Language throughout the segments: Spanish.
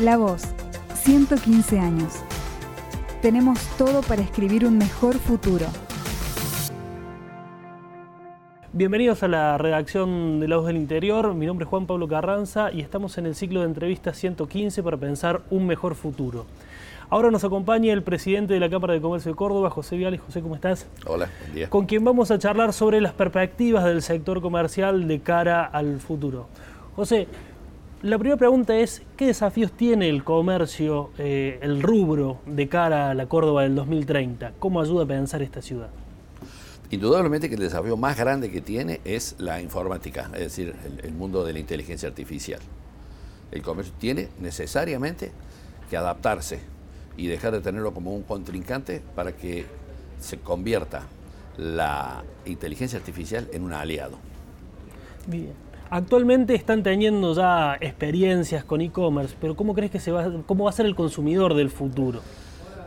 La Voz, 115 años. Tenemos todo para escribir un mejor futuro. Bienvenidos a la redacción de La Voz del Interior. Mi nombre es Juan Pablo Carranza y estamos en el ciclo de entrevistas 115 para pensar un mejor futuro. Ahora nos acompaña el presidente de la Cámara de Comercio de Córdoba, José Viales. José, ¿cómo estás? Hola, buen día. Con quien vamos a charlar sobre las perspectivas del sector comercial de cara al futuro. José, la primera pregunta es, ¿qué desafíos tiene el comercio, eh, el rubro, de cara a la Córdoba del 2030? ¿Cómo ayuda a pensar esta ciudad? Indudablemente que el desafío más grande que tiene es la informática, es decir, el, el mundo de la inteligencia artificial. El comercio tiene necesariamente que adaptarse y dejar de tenerlo como un contrincante para que se convierta la inteligencia artificial en un aliado. Bien. Actualmente están teniendo ya experiencias con e-commerce, pero ¿cómo crees que se va, cómo va a ser el consumidor del futuro?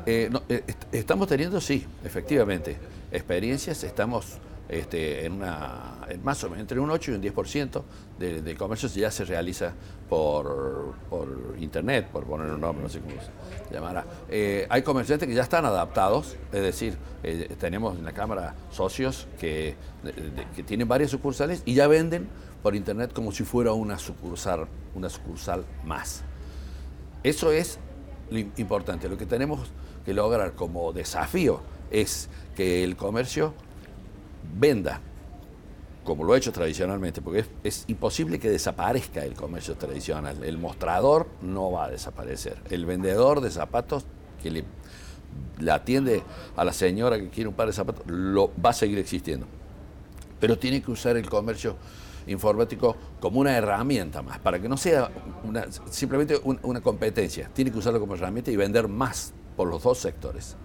Eh, no, eh, est estamos teniendo, sí, efectivamente, experiencias, estamos este, en una, más o menos entre un 8 y un 10% del de comercio ya se realiza por, por, internet, por poner un nombre, no sé cómo se llamará. Eh, hay comerciantes que ya están adaptados, es decir, eh, tenemos en la Cámara socios que, que tienen varias sucursales y ya venden por internet como si fuera una sucursal, una sucursal más. Eso es lo importante. Lo que tenemos que lograr como desafío es que el comercio venda, como lo ha hecho tradicionalmente, porque es, es, imposible que desaparezca el comercio tradicional. El mostrador no va a desaparecer. El vendedor de zapatos que le, atiende a la señora que quiere un par de zapatos, lo, va a seguir existiendo. Pero tiene que usar el comercio informático como una herramienta más, para que no sea una, simplemente un, una competencia. Tiene que usarlo como herramienta y vender más por los dos sectores.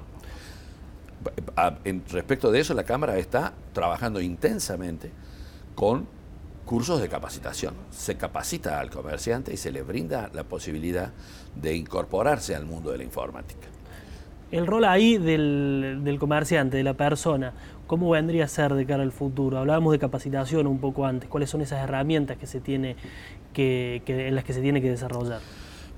En respecto de eso, la Cámara está trabajando intensamente con cursos de capacitación. Se capacita al comerciante y se le brinda la posibilidad de incorporarse al mundo de la informática. El rol ahí del, del, comerciante, de la persona, ¿cómo vendría a ser de cara al futuro? Hablábamos de capacitación un poco antes. ¿Cuáles son esas herramientas que se tiene que, que en las que se tiene que desarrollar?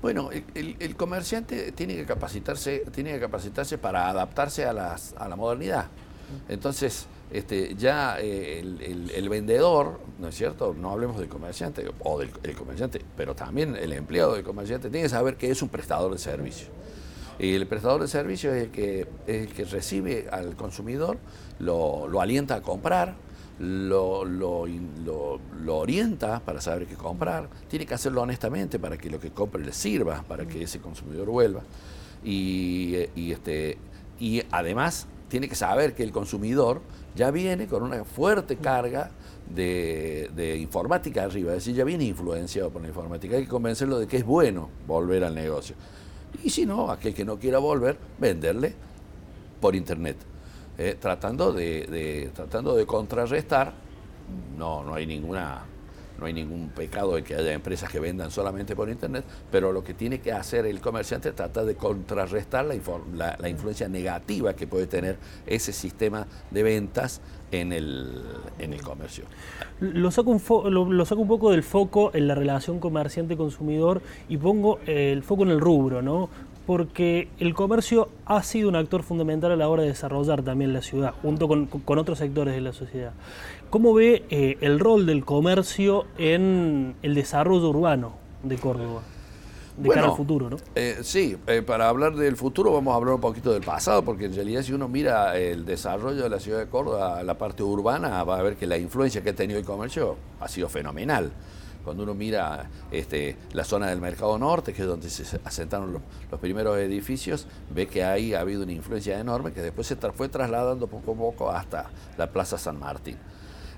Bueno, el, el, comerciante tiene que capacitarse, tiene que capacitarse para adaptarse a, las, a la modernidad. Entonces, este, ya eh, el, el, vendedor, ¿no es cierto? No hablemos del comerciante o del comerciante, pero también el empleado del comerciante tiene que saber que es un prestador de servicio. Y el prestador de servicio es el que, es el que recibe al consumidor, lo, lo alienta a comprar, lo, lo, lo, orienta para saber qué comprar, tiene que hacerlo honestamente para que lo que compre le sirva, para que ese consumidor vuelva. Y, y, este, y además tiene que saber que el consumidor ya viene con una fuerte carga de, de, informática arriba, es decir, ya viene influenciado por la informática. Hay que convencerlo de que es bueno volver al negocio. Y si no, aquel que no quiera volver, venderle por internet. Eh, tratando, de, de, tratando de contrarrestar, no, no hay ninguna no hay ningún pecado de que haya empresas que vendan solamente por internet, pero lo que tiene que hacer el comerciante es tratar de contrarrestar la, la, influencia negativa que puede tener ese sistema de ventas en el, en el comercio. Lo saco, un lo saco un poco del foco en la relación comerciante-consumidor y pongo el foco en el rubro, ¿no? Porque el comercio ha sido un actor fundamental a la hora de desarrollar también la ciudad, junto con, con otros sectores de la sociedad. ¿Cómo ve eh, el rol del comercio en el desarrollo urbano de Córdoba? De bueno, cara al futuro, ¿no? Eh, sí, eh, para hablar del futuro vamos a hablar un poquito del pasado, porque en realidad si uno mira el desarrollo de la ciudad de Córdoba, la parte urbana, va a ver que la influencia que ha tenido el comercio ha sido fenomenal cuando uno mira este, la zona del Mercado Norte, que es donde se asentaron los, primeros edificios, ve que ahí ha habido una influencia enorme que después se fue trasladando poco a poco hasta la Plaza San Martín.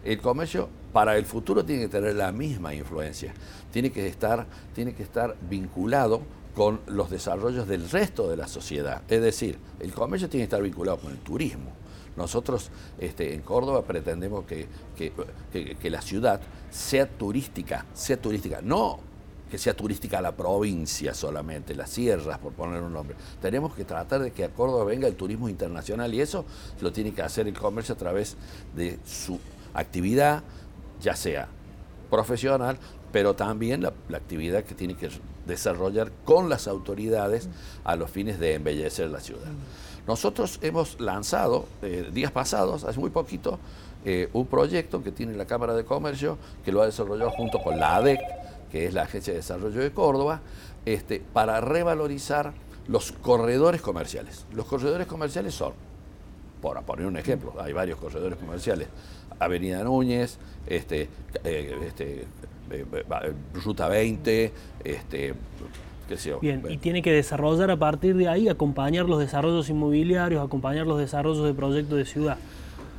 El comercio para el futuro tiene que tener la misma influencia, tiene que estar, tiene que estar vinculado con los desarrollos del resto de la sociedad. Es decir, el comercio tiene que estar vinculado con el turismo, nosotros este, en Córdoba pretendemos que, que, que, que, la ciudad sea turística, sea turística, no que sea turística la provincia solamente, las sierras, por poner un nombre. Tenemos que tratar de que a Córdoba venga el turismo internacional y eso lo tiene que hacer el comercio a través de su actividad, ya sea profesional pero también la, actividad que tiene que desarrollar con las autoridades a los fines de embellecer la ciudad. Nosotros hemos lanzado, eh, días pasados, hace muy poquito, eh, un proyecto que tiene la Cámara de Comercio, que lo ha desarrollado junto con la ADEC, que es la Agencia de Desarrollo de Córdoba, este, para revalorizar los corredores comerciales. Los corredores comerciales son, por poner un ejemplo, hay varios corredores comerciales, Avenida Núñez, este, eh, este, Ruta 20, este, Bien, y tiene que desarrollar a partir de ahí, acompañar los desarrollos inmobiliarios, acompañar los desarrollos de proyectos de ciudad.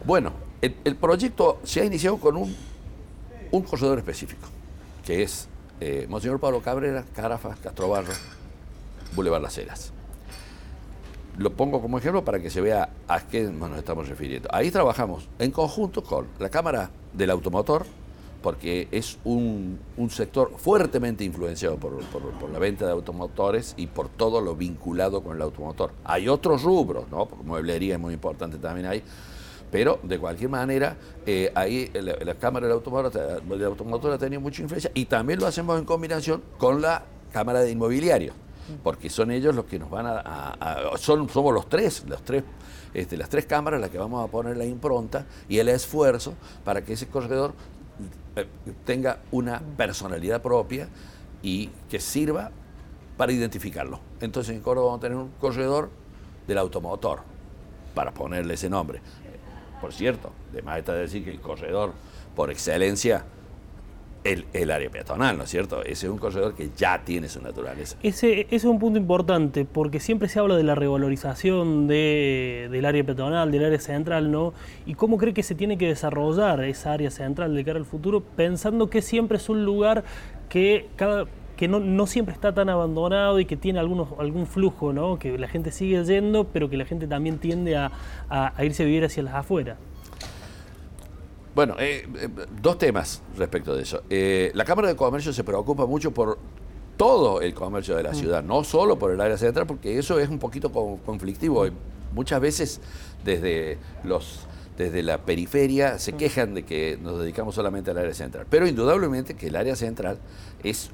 Bueno, el, proyecto se ha iniciado con un, un corredor específico, que es eh, Monseñor Pablo Cabrera, Carafa, Castrobarro, Boulevard Las Heras. Lo pongo como ejemplo para que se vea a qué nos estamos refiriendo. Ahí trabajamos en conjunto con la Cámara del Automotor, porque es un, sector fuertemente influenciado por, la venta de automotores y por todo lo vinculado con el automotor. Hay otros rubros, ¿no? mueblería es muy importante también ahí, pero de cualquier manera eh, ahí la, Cámara del Automotor, del automotor ha tenido mucha influencia y también lo hacemos en combinación con la Cámara de Inmobiliario, porque son ellos los que nos van a... son, somos los tres, los tres este, las tres cámaras las que vamos a poner la impronta y el esfuerzo para que ese corredor tenga una personalidad propia y que sirva para identificarlo. Entonces en Córdoba vamos a tener un corredor del automotor, para ponerle ese nombre. Por cierto, de más está decir que el corredor por excelencia el, el, área peatonal, ¿no es cierto? Ese es un corredor que ya tiene su naturaleza. Ese, es un punto importante, porque siempre se habla de la revalorización de, del área peatonal, del área central, ¿no? Y cómo cree que se tiene que desarrollar esa área central de cara al futuro, pensando que siempre es un lugar que cada que no, no, siempre está tan abandonado y que tiene algunos, algún flujo, ¿no? que la gente sigue yendo, pero que la gente también tiende a, a irse a vivir hacia las afueras. Bueno, eh, eh, dos temas respecto de eso. Eh, la Cámara de Comercio se preocupa mucho por todo el comercio de la mm. ciudad, no solo por el área central, porque eso es un poquito conflictivo. Muchas veces desde los desde la periferia se mm. quejan de que nos dedicamos solamente al área central. Pero indudablemente que el área central es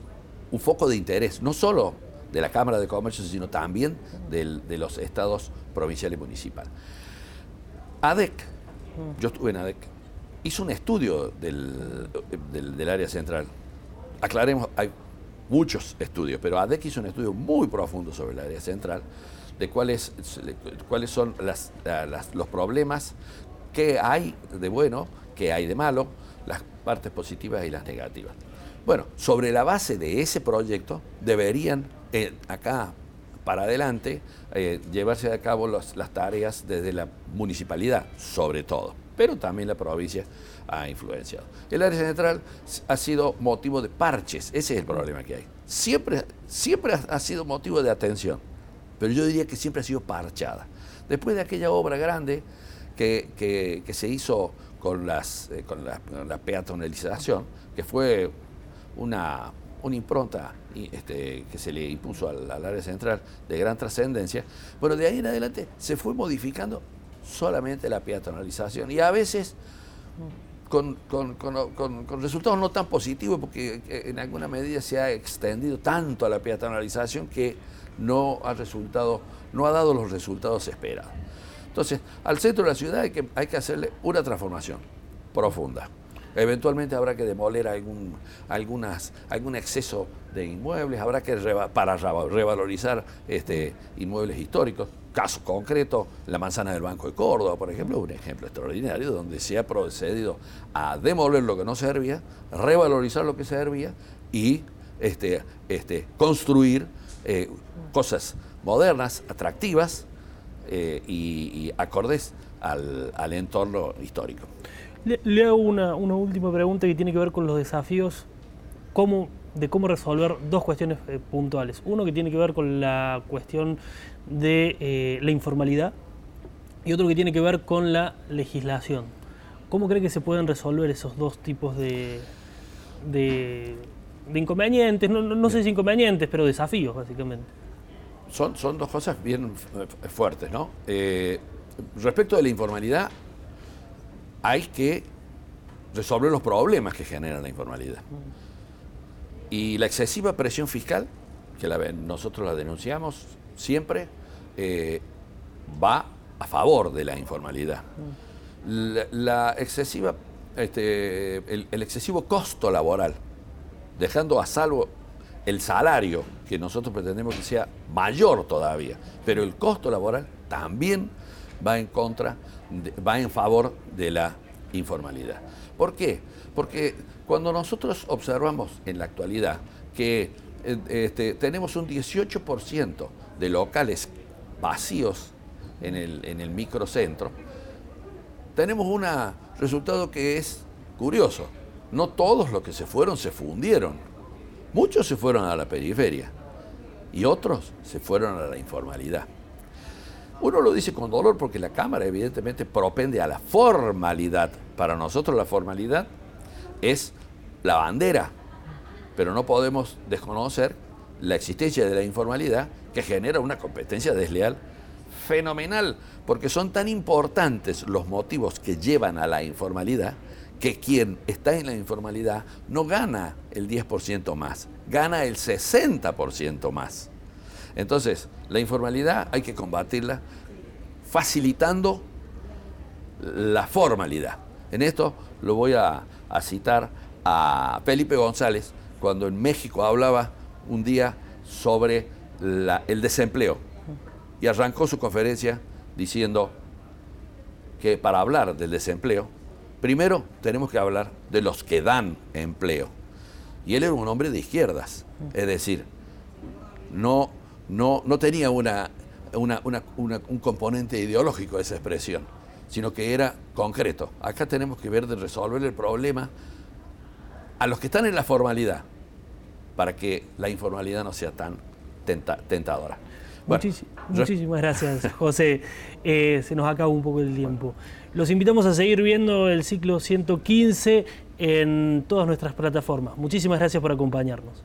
un foco de interés, no solo de la Cámara de Comercio, sino también de los estados provincial y municipal. ADEC, mm. yo estuve en ADEC, hizo un estudio del, área central. Aclaremos, hay muchos estudios, pero ADEC hizo un estudio muy profundo sobre el área central, de cuáles, cuáles son los problemas, qué hay de bueno, qué hay de malo, las partes positivas y las negativas. Bueno, sobre la base de ese proyecto deberían eh, acá para adelante eh, llevarse a cabo las tareas desde la municipalidad, sobre todo pero también la provincia ha influenciado. El área central ha sido motivo de parches, ese es el problema que hay. Siempre, siempre ha sido motivo de atención, pero yo diría que siempre ha sido parchada. Después de aquella obra grande que, se hizo con, las, eh, con, la, peatonalización, que fue una, una impronta este, que se le impuso al, al área central de gran trascendencia, bueno, de ahí en adelante se fue modificando solamente la peatonalización y a veces con, resultados no tan positivos porque eh, en alguna medida se ha extendido tanto a la peatonalización que no ha resultado, no ha dado los resultados esperados. Entonces, al centro de la ciudad hay que, hay que hacerle una transformación profunda. Eventualmente habrá que demoler algún, algunas, algún exceso de inmuebles, habrá que para revalorizar este, inmuebles históricos. Caso concreto, la manzana del Banco de Córdoba, por ejemplo, un ejemplo extraordinario donde se ha procedido a demoler lo que no servía, revalorizar lo que servía y este, este, construir eh, cosas modernas, atractivas eh, y, acordes al, al entorno histórico. Le, hago una, última pregunta que tiene que ver con los desafíos cómo, de cómo resolver dos cuestiones eh, puntuales. Uno que tiene que ver con la cuestión de eh, la informalidad y otro que tiene que ver con la legislación. ¿Cómo cree que se pueden resolver esos dos tipos de, de, inconvenientes? No, sé si inconvenientes, pero desafíos, básicamente. Son, son dos cosas bien fuertes, ¿no? Eh, respecto de la informalidad, hay que resolver los problemas que genera la informalidad. Y la excesiva presión fiscal, que nosotros la denunciamos siempre, eh, va a favor de la informalidad. La, excesiva, este, el, excesivo costo laboral, dejando a salvo el salario, que nosotros pretendemos que sea mayor todavía, pero el costo laboral también va en contra, va en favor de la informalidad. ¿Por qué? Porque cuando nosotros observamos en la actualidad que eh, este, tenemos un 18% de locales vacíos en el, en el microcentro, tenemos un resultado que es curioso. No todos los que se fueron se fundieron. Muchos se fueron a la periferia y otros se fueron a la informalidad. Uno lo dice con dolor porque la Cámara evidentemente propende a la formalidad. Para nosotros la formalidad es la bandera, pero no podemos desconocer la existencia de la informalidad que genera una competencia desleal fenomenal, porque son tan importantes los motivos que llevan a la informalidad que quien está en la informalidad no gana el 10% más, gana el 60% más. Entonces, la informalidad hay que combatirla facilitando la formalidad. En esto lo voy a, citar a Felipe González cuando en México hablaba un día sobre el desempleo y arrancó su conferencia diciendo que para hablar del desempleo, primero tenemos que hablar de los que dan empleo. Y él era un hombre de izquierdas, es decir, no, no, no tenía una, un componente ideológico esa expresión, sino que era concreto. Acá tenemos que ver de resolver el problema a los que están en la formalidad, para que la informalidad no sea tan tentadora muchísimas gracias, José. Eh, se nos acaba un poco el tiempo. Los invitamos a seguir viendo el ciclo 115 en todas nuestras plataformas. Muchísimas gracias por acompañarnos.